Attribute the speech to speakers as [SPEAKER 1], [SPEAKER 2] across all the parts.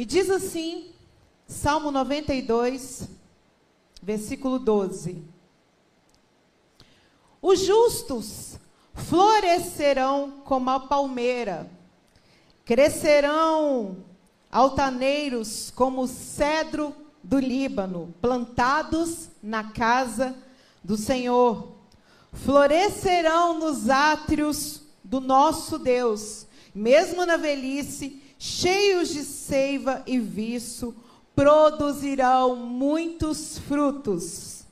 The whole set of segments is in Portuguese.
[SPEAKER 1] E diz assim, Salmo 92, versículo 12: Os justos florescerão como a palmeira, crescerão altaneiros como o cedro do Líbano, plantados na casa do Senhor. Florescerão nos átrios do nosso Deus, mesmo na velhice, cheios de seiva e viço, produzirão muitos frutos,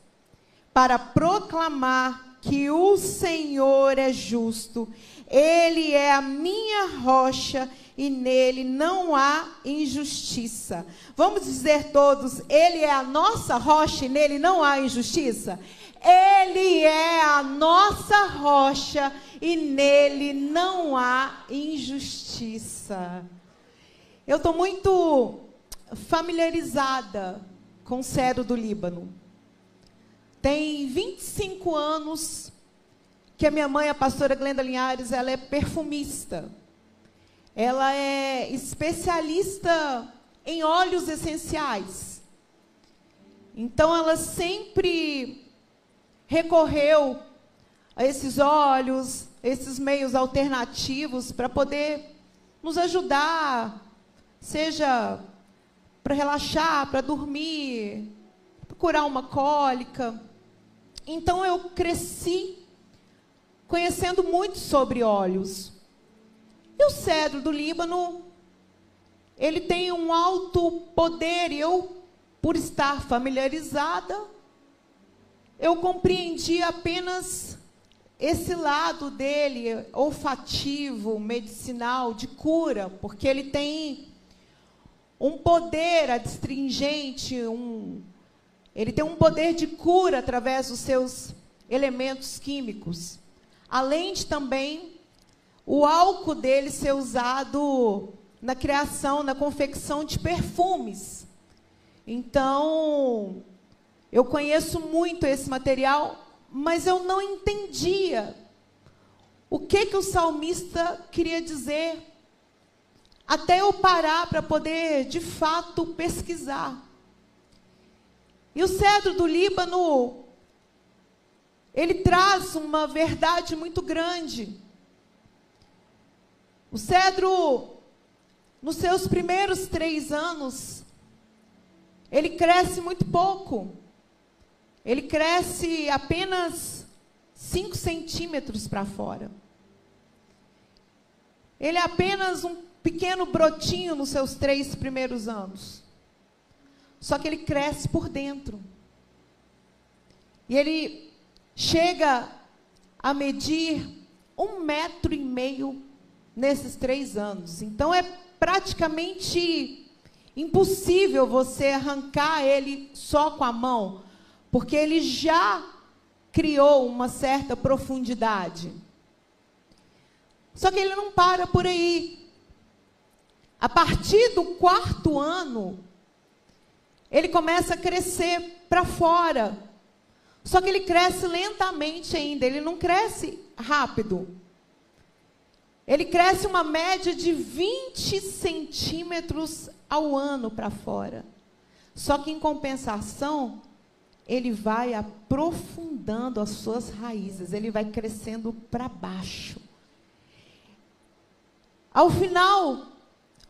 [SPEAKER 1] para proclamar que o Senhor é justo, Ele é a minha rocha e nele não há injustiça. Vamos dizer todos, Ele é a nossa rocha e nele não há injustiça? Ele é a nossa rocha e nele não há injustiça. Eu estou muito familiarizada com o cedro do Líbano. Tem 25 anos que a minha mãe, a pastora Glenda Linhares, ela é perfumista. Ela é especialista em óleos essenciais. Então ela sempre recorreu a esses óleos, esses meios alternativos para poder nos ajudar, seja para relaxar, para dormir, para curar uma cólica. Então eu cresci conhecendo muito sobre óleos. E o cedro do Líbano, ele tem um alto poder, eu, por estar familiarizada, eu compreendi apenas esse lado dele, olfativo, medicinal, de cura, porque ele tem um poder adstringente, um, ele tem um poder de cura através dos seus elementos químicos. Além de também o álcool dele ser usado na criação, na confecção de perfumes. Então, eu conheço muito esse material, mas eu não entendia o que que o salmista queria dizer, até eu parar para poder, de fato, pesquisar. E o cedro do Líbano, ele traz uma verdade muito grande. O cedro, nos seus primeiros três anos, ele cresce muito pouco. Ele cresce apenas 5 centímetros para fora. Ele é apenas um pequeno brotinho nos seus três primeiros anos. Só que ele cresce por dentro. E ele chega a medir um metro e meio nesses três anos. Então é praticamente impossível você arrancar ele só com a mão, porque ele já criou uma certa profundidade. Só que ele não para por aí. A partir do quarto ano, ele começa a crescer para fora. Só que ele cresce lentamente ainda, ele não cresce rápido. Ele cresce uma média de 20 centímetros ao ano para fora. Só que, em compensação, ele vai aprofundando as suas raízes, ele vai crescendo para baixo. Ao final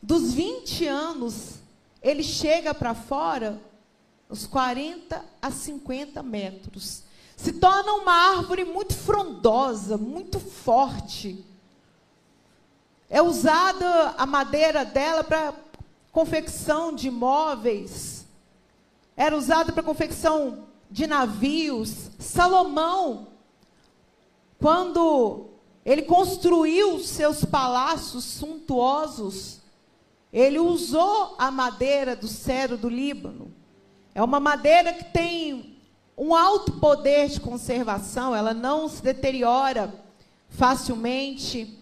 [SPEAKER 1] dos 20 anos, ele chega para fora uns 40 a 50 metros. Se torna uma árvore muito frondosa, muito forte. É usada a madeira dela para confecção de móveis. Era usada para confecção de navios. Salomão, quando ele construiu seus palácios suntuosos, ele usou a madeira do cedro do Líbano. É uma madeira que tem um alto poder de conservação, ela não se deteriora facilmente.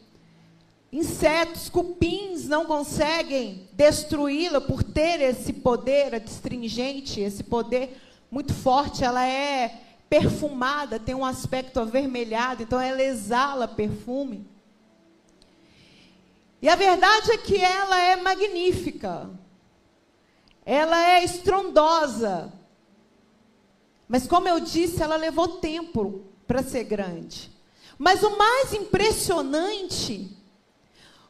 [SPEAKER 1] Insetos, cupins não conseguem destruí-la por ter esse poder adstringente, esse poder muito forte. Ela é perfumada, tem um aspecto avermelhado, então ela exala perfume. E a verdade é que ela é magnífica. ela é estrondosa. Mas como eu disse, ela levou tempo para ser grande. Mas o mais impressionante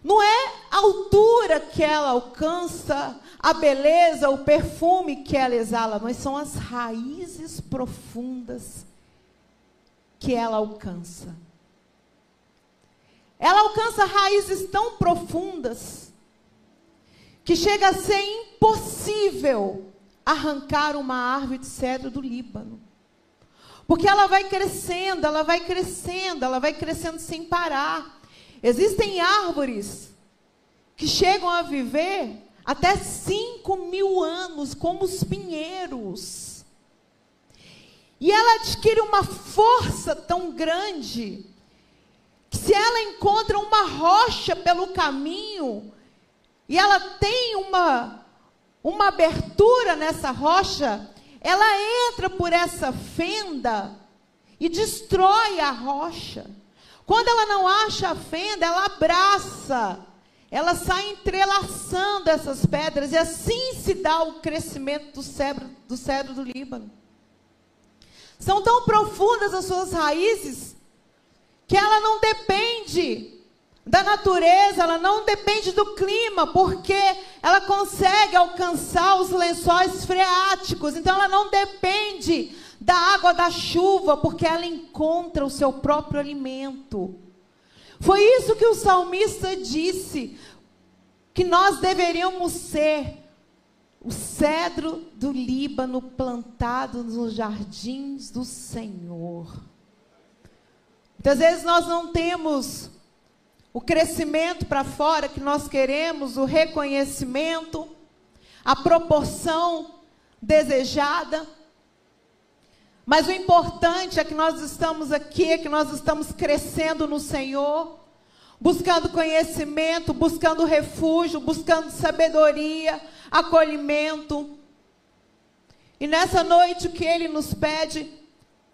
[SPEAKER 1] não é a altura que ela alcança, a beleza, o perfume que ela exala, mas são as raízes profundas que ela alcança. Ela alcança raízes tão profundas que chega a ser impossível arrancar uma árvore de cedro do Líbano. Porque ela vai crescendo, ela vai crescendo, ela vai crescendo sem parar. Existem árvores que chegam a viver até 5 mil anos, como os pinheiros. E ela adquire uma força tão grande se ela encontra uma rocha pelo caminho e ela tem uma uma abertura nessa rocha, ela entra por essa fenda e destrói a rocha. Quando ela não acha a fenda, ela abraça, ela sai entrelaçando essas pedras, e assim se dá o crescimento do cedro do, cedro do Líbano. São tão profundas as suas raízes, que ela não depende da natureza, ela não depende do clima, porque ela consegue alcançar os lençóis freáticos, então ela não depende da água da chuva, porque ela encontra o seu próprio alimento. Foi isso que o salmista disse, que nós deveríamos ser o cedro do Líbano plantado nos jardins do Senhor. Muitas vezes nós não temos o crescimento para fora que nós queremos, o reconhecimento, a proporção desejada. Mas o importante é que nós estamos aqui, que nós estamos crescendo no Senhor, buscando conhecimento, buscando refúgio, buscando sabedoria, acolhimento. E nessa noite o que ele nos pede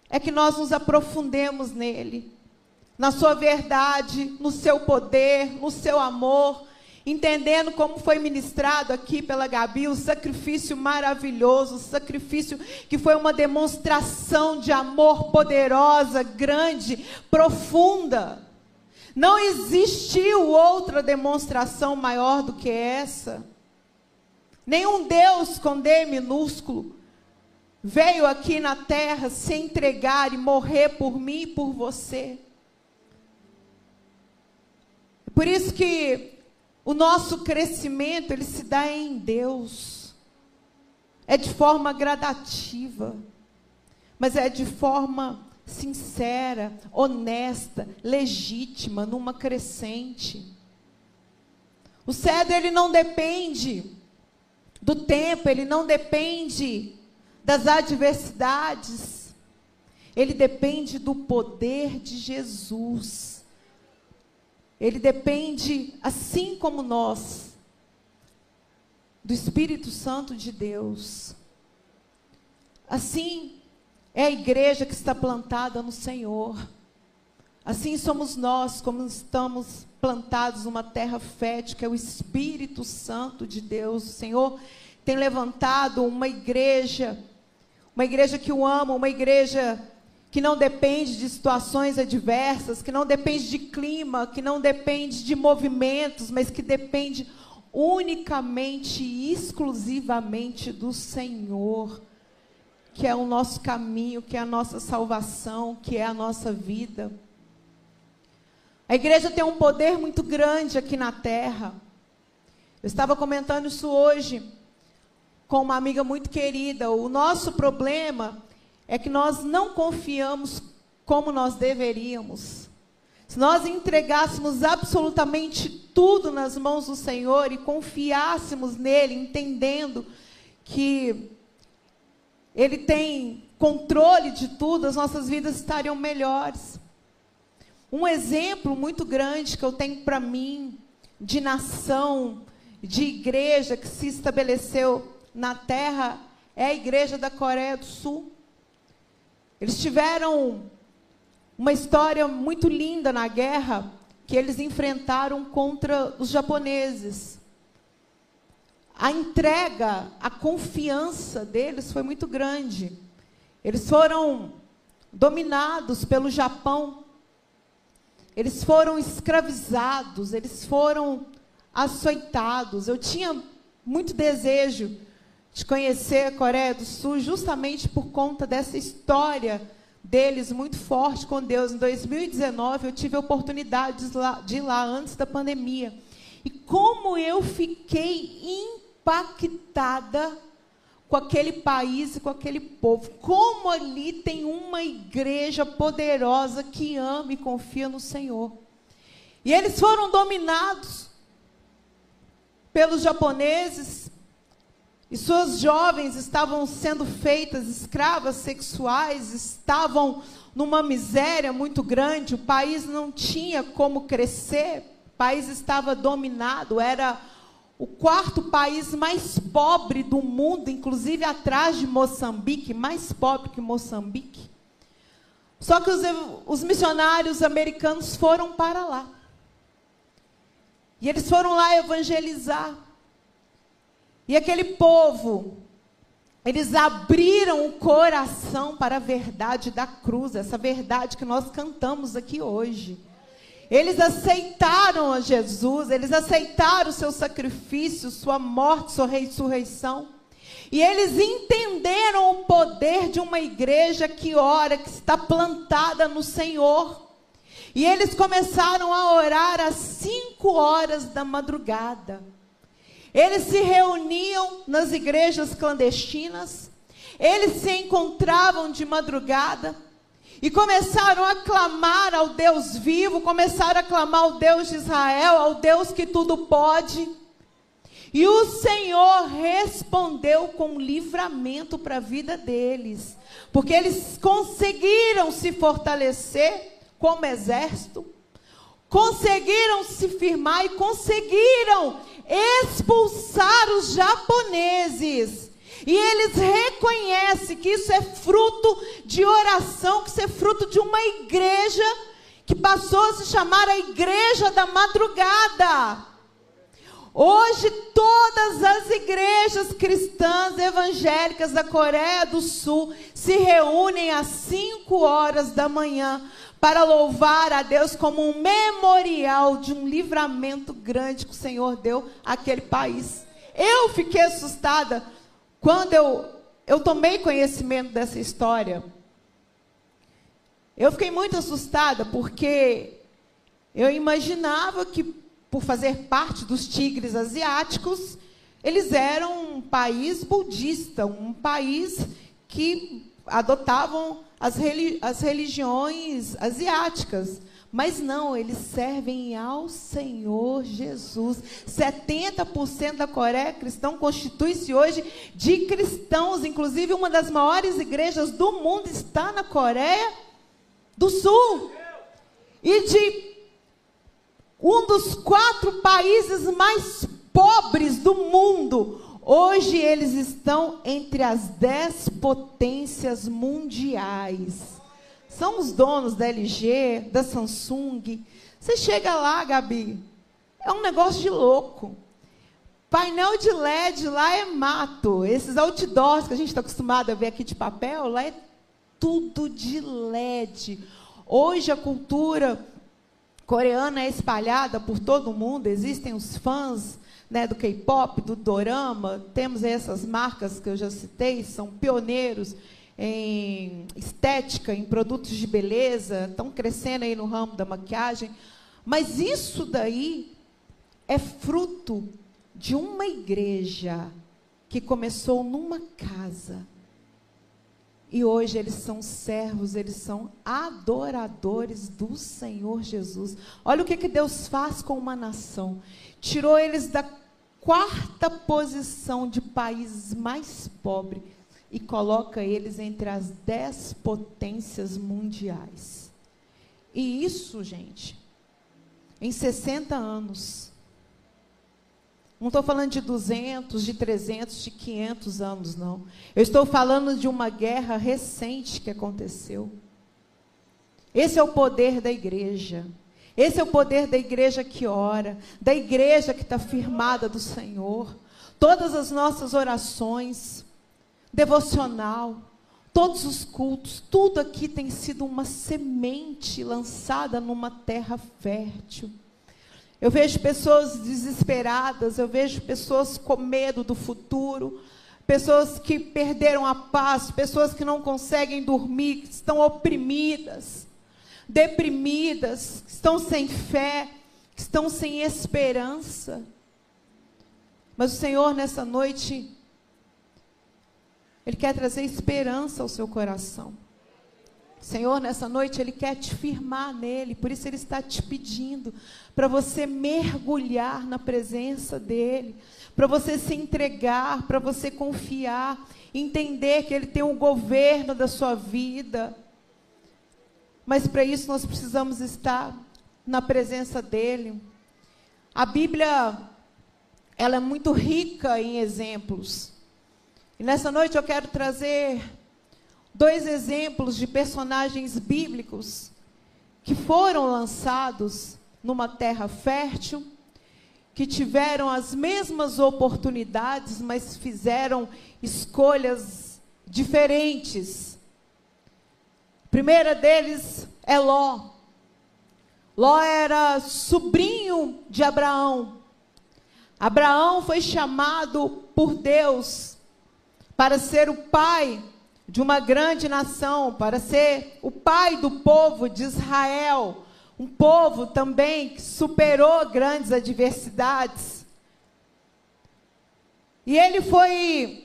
[SPEAKER 1] é que nós nos aprofundemos nele, na sua verdade, no seu poder, no seu amor, entendendo como foi ministrado aqui pela Gabi, o sacrifício maravilhoso, o sacrifício que foi uma demonstração de amor poderosa, grande, profunda. Não existiu outra demonstração maior do que essa. Nenhum Deus com D minúsculo veio aqui na terra se entregar e morrer por mim e por você. Por isso que o nosso crescimento, ele se dá em Deus. É de forma gradativa, mas é de forma sincera, honesta, legítima, numa crescente. O cedro ele não depende do tempo, ele não depende das adversidades. Ele depende do poder de Jesus. Ele depende, assim como nós, do Espírito Santo de Deus. Assim é a igreja que está plantada no Senhor. Assim somos nós, como estamos plantados numa terra fértil, que é o Espírito Santo de Deus. O Senhor tem levantado uma igreja, uma igreja que o ama, uma igreja que não depende de situações adversas, que não depende de clima, que não depende de movimentos, mas que depende unicamente e exclusivamente do Senhor, que é o nosso caminho, que é a nossa salvação, que é a nossa vida. A igreja tem um poder muito grande aqui na terra. Eu estava comentando isso hoje com uma amiga muito querida. O nosso problema é que nós não confiamos como nós deveríamos. Se nós entregássemos absolutamente tudo nas mãos do Senhor e confiássemos nele, entendendo que ele tem controle de tudo, as nossas vidas estariam melhores. Um exemplo muito grande que eu tenho para mim de nação, de igreja que se estabeleceu na terra é a igreja da Coreia do Sul. Eles tiveram uma história muito linda na guerra que eles enfrentaram contra os japoneses. a entrega, a confiança deles foi muito grande. Eles foram dominados pelo Japão, eles foram escravizados, eles foram açoitados. Eu tinha muito desejo de conhecer a Coreia do Sul justamente por conta dessa história deles muito forte com Deus. Em 2019, eu tive a oportunidade de ir lá antes da pandemia. E como eu fiquei impactada com aquele país e com aquele povo. Como ali tem uma igreja poderosa que ama e confia no Senhor. E eles foram dominados pelos japoneses, e suas jovens estavam sendo feitas escravas sexuais, estavam numa miséria muito grande, o país não tinha como crescer, o país estava dominado, era o quarto país mais pobre do mundo, inclusive atrás de Moçambique, mais pobre que Moçambique. Só que os, os missionários americanos foram para lá. E eles foram lá evangelizar. E aquele povo, eles abriram o coração para a verdade da cruz, essa verdade que nós cantamos aqui hoje. Eles aceitaram a Jesus, eles aceitaram o seu sacrifício, sua morte, sua ressurreição. E eles entenderam o poder de uma igreja que ora, que está plantada no Senhor. E eles começaram a orar às cinco horas da madrugada. Eles se reuniam nas igrejas clandestinas, eles se encontravam de madrugada e começaram a clamar ao Deus vivo, começaram a clamar ao Deus de Israel, ao Deus que tudo pode. E o Senhor respondeu com livramento para a vida deles, porque eles conseguiram se fortalecer como exército, conseguiram se firmar e conseguiram expulsar os japoneses. E eles reconhecem que isso é fruto de oração, que isso é fruto de uma igreja que passou a se chamar a Igreja da Madrugada. Hoje, todas as igrejas cristãs evangélicas da Coreia do Sul se reúnem às 5 horas da manhã para louvar a Deus como um memorial de um livramento grande que o Senhor deu àquele país. Eu fiquei assustada quando eu, eu tomei conhecimento dessa história. Eu fiquei muito assustada porque eu imaginava que, por fazer parte dos tigres asiáticos, eles eram um país budista, um país que adotavam as, religi as religiões asiáticas. Mas não, eles servem ao Senhor Jesus. 70% da Coreia cristã constitui-se hoje de cristãos. Inclusive, uma das maiores igrejas do mundo está na Coreia do Sul. E de um dos quatro países mais pobres do mundo, Hoje eles estão entre as dez potências mundiais. São os donos da LG, da Samsung. Você chega lá, Gabi, é um negócio de louco. Painel de LED lá é mato. Esses outdoors que a gente está acostumado a ver aqui de papel, lá é tudo de LED. Hoje a cultura coreana é espalhada por todo o mundo, existem os fãs né, do K-pop, do dorama, temos essas marcas que eu já citei, são pioneiros em estética, em produtos de beleza, estão crescendo aí no ramo da maquiagem. Mas isso daí é fruto de uma igreja que começou numa casa. E hoje eles são servos, eles são adoradores do Senhor Jesus. Olha o que, que Deus faz com uma nação. Tirou eles da quarta posição de países mais pobres e coloca eles entre as dez potências mundiais. E isso, gente, em 60 anos. Não estou falando de 200, de 300, de 500 anos, não. Eu estou falando de uma guerra recente que aconteceu. Esse é o poder da igreja. Esse é o poder da igreja que ora, da igreja que está firmada do Senhor. todas as nossas orações, devocional, todos os cultos, tudo aqui tem sido uma semente lançada numa terra fértil. Eu vejo pessoas desesperadas, eu vejo pessoas com medo do futuro, pessoas que perderam a paz, pessoas que não conseguem dormir, que estão oprimidas, deprimidas, que estão sem fé, que estão sem esperança. Mas o Senhor, nessa noite, Ele quer trazer esperança ao seu coração. Senhor, nessa noite Ele quer te firmar nele, por isso Ele está te pedindo para você mergulhar na presença dEle, para você se entregar, para você confiar, entender que Ele tem o um governo da sua vida. Mas para isso nós precisamos estar na presença dEle. A Bíblia, ela é muito rica em exemplos. E nessa noite eu quero trazer dois exemplos de personagens bíblicos que foram lançados numa terra fértil, que tiveram as mesmas oportunidades, mas fizeram escolhas diferentes. Primeira deles é Ló. Ló era sobrinho de Abraão. Abraão foi chamado por Deus para ser o pai de uma grande nação, para ser o pai do povo de Israel, um povo também que superou grandes adversidades. E ele foi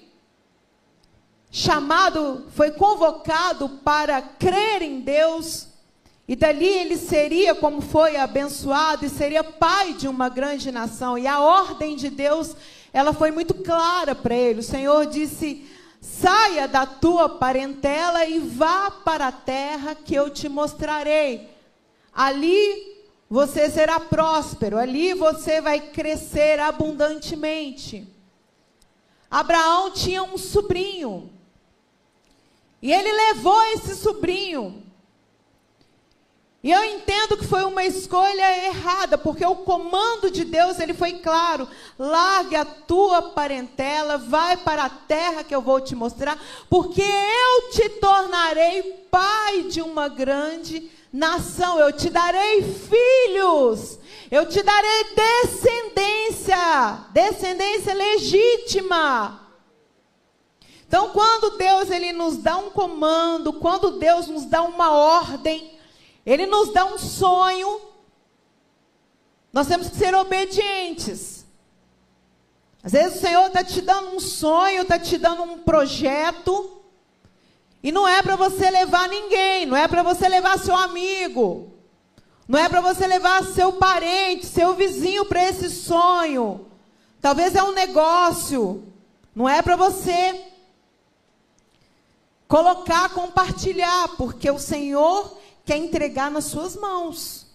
[SPEAKER 1] chamado, foi convocado para crer em Deus, e dali ele seria, como foi abençoado, e seria pai de uma grande nação. E a ordem de Deus, ela foi muito clara para ele. O Senhor disse: Saia da tua parentela e vá para a terra que eu te mostrarei. Ali você será próspero, ali você vai crescer abundantemente. Abraão tinha um sobrinho. E ele levou esse sobrinho. E eu entendo que foi uma escolha errada, porque o comando de Deus, ele foi claro: largue a tua parentela, vai para a terra que eu vou te mostrar, porque eu te tornarei pai de uma grande nação, eu te darei filhos, eu te darei descendência, descendência legítima. Então, quando Deus ele nos dá um comando, quando Deus nos dá uma ordem, ele nos dá um sonho. Nós temos que ser obedientes. Às vezes o Senhor está te dando um sonho, está te dando um projeto. E não é para você levar ninguém, não é para você levar seu amigo, não é para você levar seu parente, seu vizinho para esse sonho. Talvez é um negócio, não é para você colocar, compartilhar, porque o Senhor quer entregar nas suas mãos.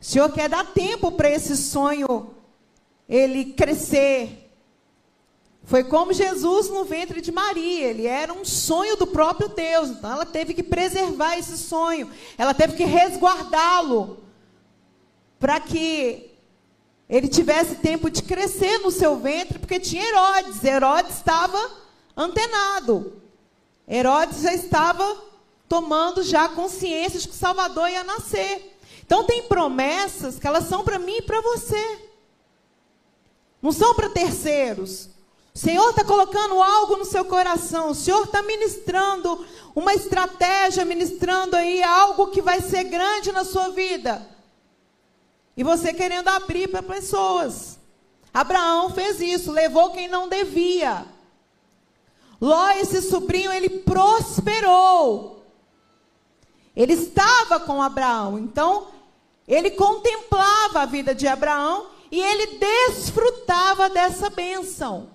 [SPEAKER 1] O Senhor quer dar tempo para esse sonho ele crescer. Foi como Jesus no ventre de Maria, ele era um sonho do próprio Deus, então ela teve que preservar esse sonho, ela teve que resguardá-lo, para que ele tivesse tempo de crescer no seu ventre, porque tinha Herodes, Herodes estava antenado, Herodes já estava tomando já consciência de que o Salvador ia nascer. Então tem promessas que elas são para mim e para você. Não são para terceiros. O Senhor está colocando algo no seu coração. O Senhor está ministrando uma estratégia, ministrando aí algo que vai ser grande na sua vida. E você querendo abrir para pessoas. Abraão fez isso, levou quem não devia. Ló, esse sobrinho, ele prosperou. Ele estava com Abraão, então ele contemplava a vida de Abraão e ele desfrutava dessa bênção.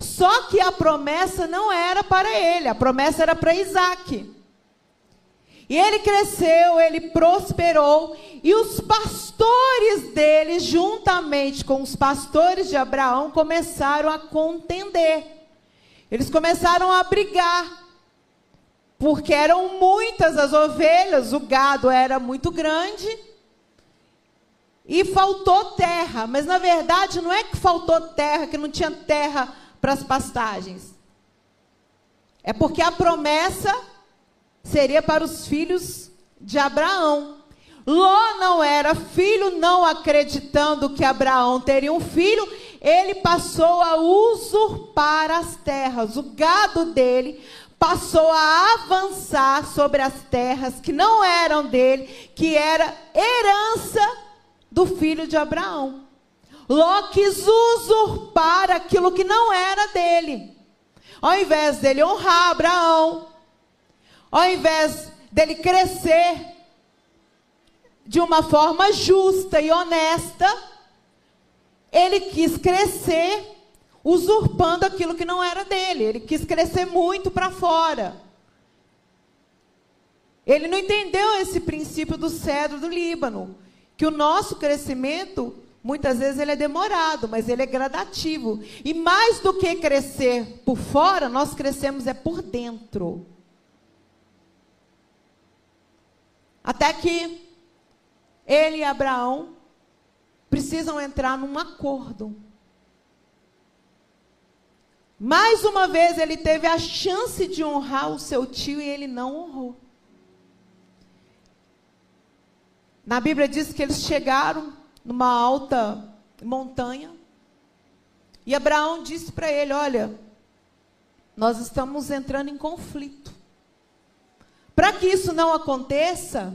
[SPEAKER 1] Só que a promessa não era para ele, a promessa era para Isaac. E ele cresceu, ele prosperou, e os pastores dele, juntamente com os pastores de Abraão, começaram a contender. Eles começaram a brigar porque eram muitas as ovelhas, o gado era muito grande. e faltou terra, mas na verdade não é que faltou terra, que não tinha terra para as pastagens. É porque a promessa seria para os filhos de Abraão. Ló não era filho, não acreditando que Abraão teria um filho, ele passou a usurpar as terras. O gado dele passou a avançar sobre as terras que não eram dele, que era herança do filho de Abraão. Ló quis usurpar aquilo que não era dele. Ao invés dele honrar Abraão, ao invés dele crescer de uma forma justa e honesta, ele quis crescer usurpando aquilo que não era dele. Ele quis crescer muito para fora. Ele não entendeu esse princípio do cedro do Líbano, que o nosso crescimento muitas vezes ele é demorado, mas ele é gradativo. E mais do que crescer por fora, nós crescemos é por dentro. Até que ele e Abraão precisam entrar num acordo. Mais uma vez ele teve a chance de honrar o seu tio e ele não honrou. Na Bíblia diz que eles chegaram numa alta montanha e Abraão disse para ele: Olha, nós estamos entrando em conflito. Para que isso não aconteça,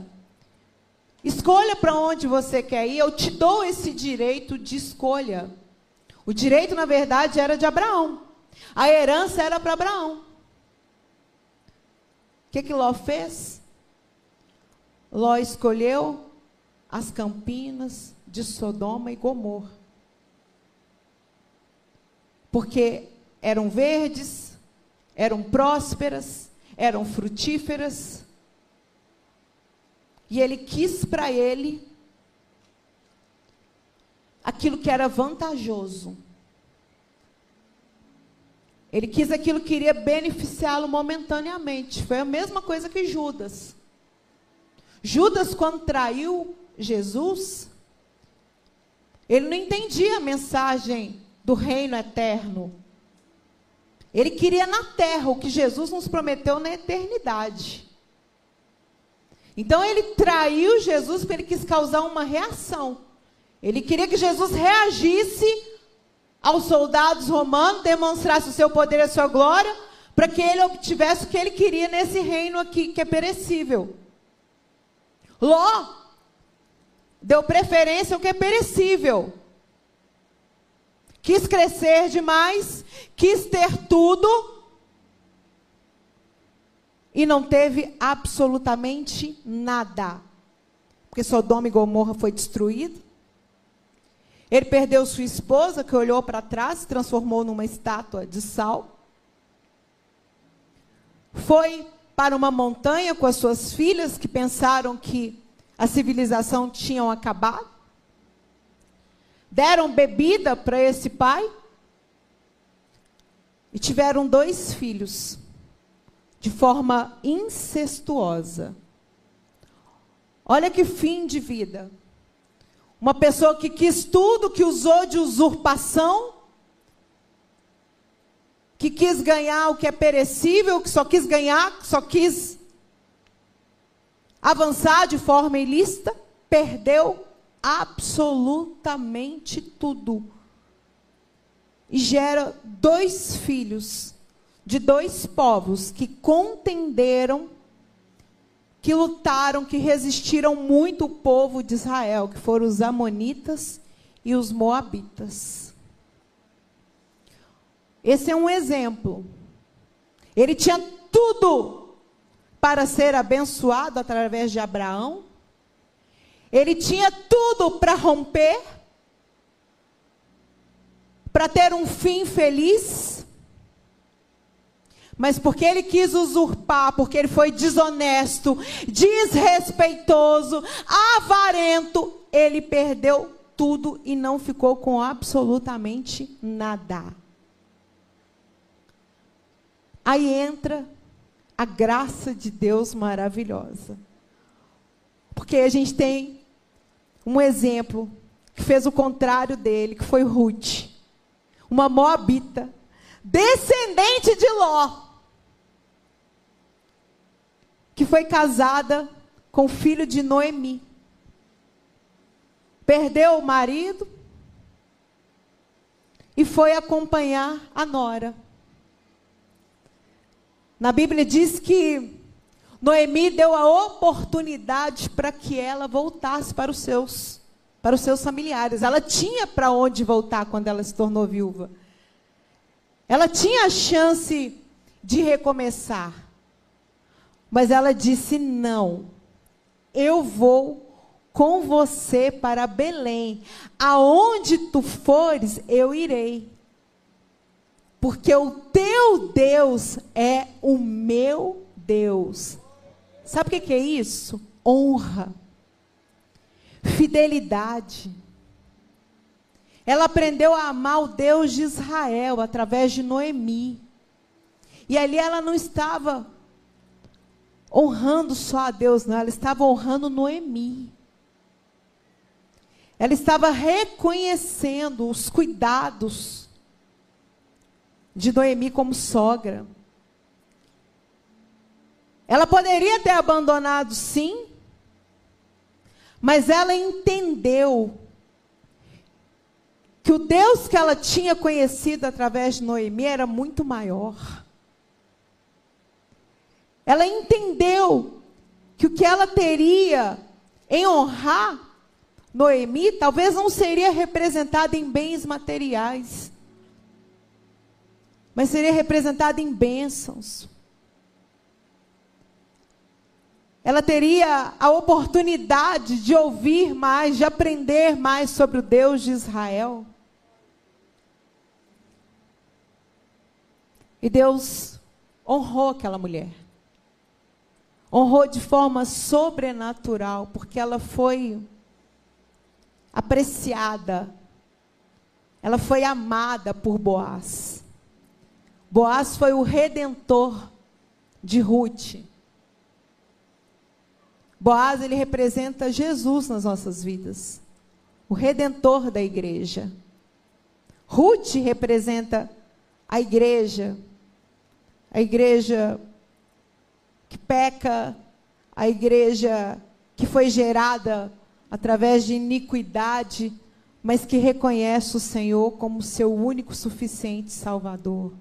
[SPEAKER 1] escolha para onde você quer ir, eu te dou esse direito de escolha. O direito, na verdade, era de Abraão. A herança era para Abraão. O que, que Ló fez? Ló escolheu as campinas de Sodoma e Gomorra. Porque eram verdes, eram prósperas, eram frutíferas. E ele quis para ele aquilo que era vantajoso. Ele quis aquilo que iria beneficiá-lo momentaneamente. Foi a mesma coisa que Judas. Judas, quando traiu Jesus, ele não entendia a mensagem do reino eterno. Ele queria na terra o que Jesus nos prometeu na eternidade. Então ele traiu Jesus porque ele quis causar uma reação. Ele queria que Jesus reagisse aos soldados romanos, demonstrasse o seu poder e a sua glória, para que ele obtivesse o que ele queria nesse reino aqui que é perecível. Ló deu preferência ao que é perecível. Quis crescer demais, quis ter tudo e não teve absolutamente nada. Porque Sodoma e Gomorra foi destruído. Ele perdeu sua esposa, que olhou para trás, se transformou numa estátua de sal. Foi para uma montanha com as suas filhas, que pensaram que a civilização tinha acabado. Deram bebida para esse pai. E tiveram dois filhos, de forma incestuosa. Olha que fim de vida. Uma pessoa que quis tudo, que usou de usurpação, que quis ganhar o que é perecível, que só quis ganhar, que só quis avançar de forma ilícita, perdeu absolutamente tudo. E gera dois filhos de dois povos que contenderam que lutaram, que resistiram muito o povo de Israel, que foram os Amonitas e os Moabitas. Esse é um exemplo. Ele tinha tudo para ser abençoado através de Abraão. Ele tinha tudo para romper, para ter um fim feliz. Mas porque ele quis usurpar, porque ele foi desonesto, desrespeitoso, avarento, ele perdeu tudo e não ficou com absolutamente nada. Aí entra a graça de Deus maravilhosa. Porque a gente tem um exemplo que fez o contrário dele, que foi Ruth, uma moabita, descendente de Ló, que foi casada com o filho de Noemi. Perdeu o marido e foi acompanhar a nora. Na Bíblia diz que Noemi deu a oportunidade para que ela voltasse para os seus para os seus familiares. Ela tinha para onde voltar quando ela se tornou viúva. Ela tinha a chance de recomeçar. Mas ela disse: "Não. Eu vou com você para Belém. Aonde tu fores, eu irei. Porque o teu Deus é o meu Deus. Sabe o que é isso? Honra, fidelidade. Ela aprendeu a amar o Deus de Israel através de Noemi. E ali ela não estava honrando só a Deus, não, ela estava honrando Noemi. Ela estava reconhecendo os cuidados de Noemi como sogra. Ela poderia ter abandonado, sim, mas ela entendeu que o Deus que ela tinha conhecido através de Noemi era muito maior. Ela entendeu que o que ela teria em honrar Noemi talvez não seria representado em bens materiais, mas seria representado em bênçãos. ela teria a oportunidade de ouvir mais, de aprender mais sobre o Deus de Israel. E Deus honrou aquela mulher. Honrou de forma sobrenatural, porque ela foi apreciada. Ela foi amada por Boaz. Boaz foi o redentor de Ruth. Boaz, ele representa Jesus nas nossas vidas, o redentor da igreja. Ruth representa a igreja, a igreja que peca, a igreja que foi gerada através de iniquidade, mas que reconhece o Senhor como seu único suficiente Salvador,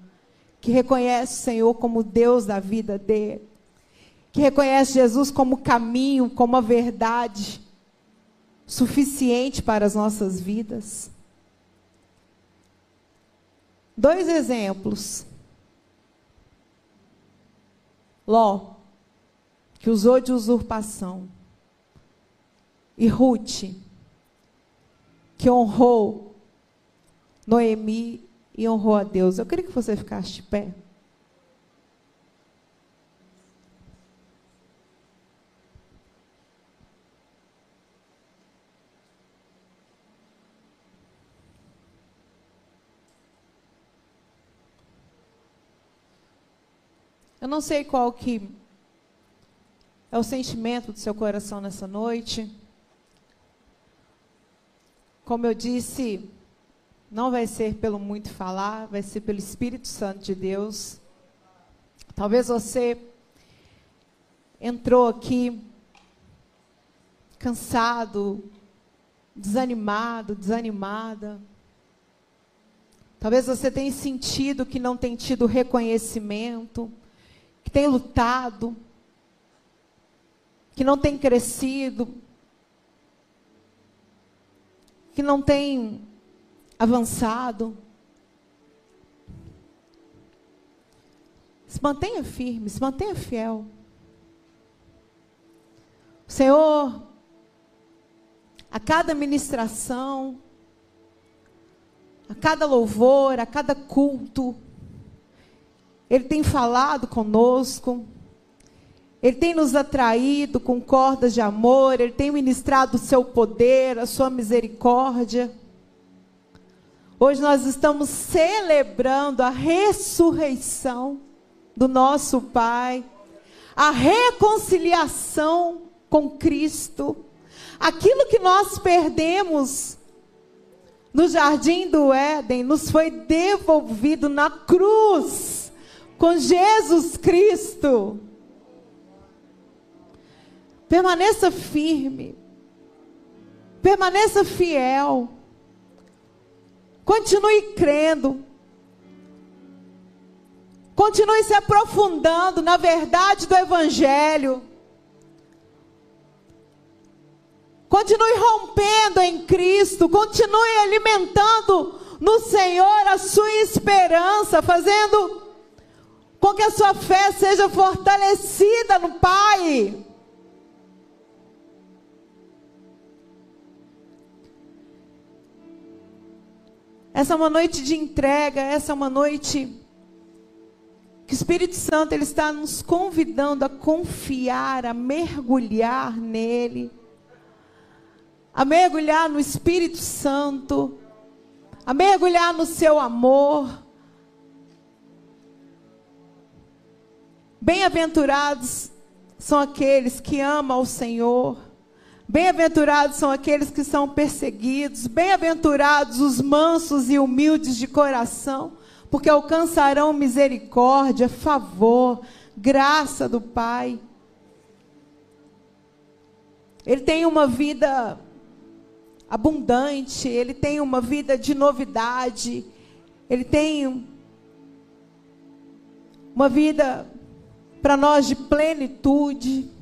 [SPEAKER 1] que reconhece o Senhor como Deus da vida dele que reconhece Jesus como caminho, como a verdade suficiente para as nossas vidas. Dois exemplos. Ló, que usou de usurpação, e Ruth, que honrou Noemi e honrou a Deus. Eu queria que você ficasse de pé. Eu não sei qual que é o sentimento do seu coração nessa noite. Como eu disse, não vai ser pelo muito falar, vai ser pelo Espírito Santo de Deus. Talvez você entrou aqui cansado, desanimado, desanimada. Talvez você tenha sentido que não tem tido reconhecimento que tem lutado, que não tem crescido, que não tem avançado. Se mantenha firme, se mantenha fiel. O Senhor, a cada ministração, a cada louvor, a cada culto, ele tem falado conosco. Ele tem nos atraído com cordas de amor, Ele tem ministrado o seu poder, a sua misericórdia. Hoje nós estamos celebrando a ressurreição do nosso Pai, a reconciliação com Cristo. Aquilo que nós perdemos no jardim do Éden nos foi devolvido na cruz com Jesus Cristo. Permaneça firme. Permaneça fiel. Continue crendo. Continue se aprofundando na verdade do Evangelho. Continue rompendo em Cristo. Continue alimentando no Senhor a sua esperança, fazendo com que a sua fé seja fortalecida no Pai. Essa é uma noite de entrega, essa é uma noite que o Espírito Santo ele está nos convidando a confiar, a mergulhar nele, a mergulhar no Espírito Santo, a mergulhar no seu amor. Bem-aventurados são aqueles que amam o Senhor. Bem-aventurados são aqueles que são perseguidos, bem-aventurados os mansos e humildes de coração, porque alcançarão misericórdia, favor, graça do Pai. Ele tem uma vida abundante, ele tem uma vida de novidade, ele tem uma vida para nós de plenitude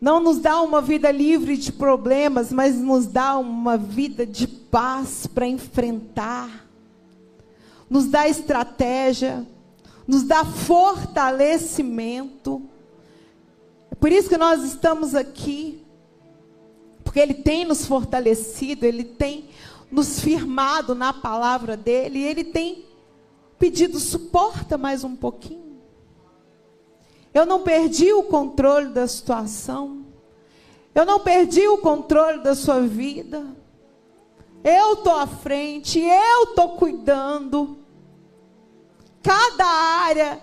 [SPEAKER 1] não nos dá uma vida livre de problemas, mas nos dá uma vida de paz para enfrentar, nos dá estratégia, nos dá fortalecimento. É por isso que nós estamos aqui, porque Ele tem nos fortalecido, Ele tem nos firmado na palavra dEle, e Ele tem pedido, suporta mais um pouquinho. Eu não perdi o controle da situação. Eu não perdi o controle da sua vida. Eu estou à frente, eu estou cuidando. Cada área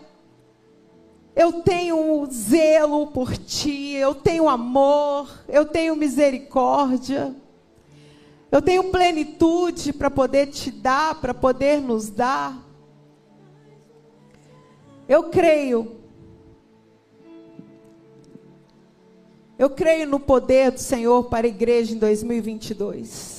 [SPEAKER 1] eu tenho zelo por ti, eu tenho amor, eu tenho misericórdia. Eu tenho plenitude para poder te dar, para poder nos dar. Eu creio Eu creio no poder do Senhor para a igreja em 2022.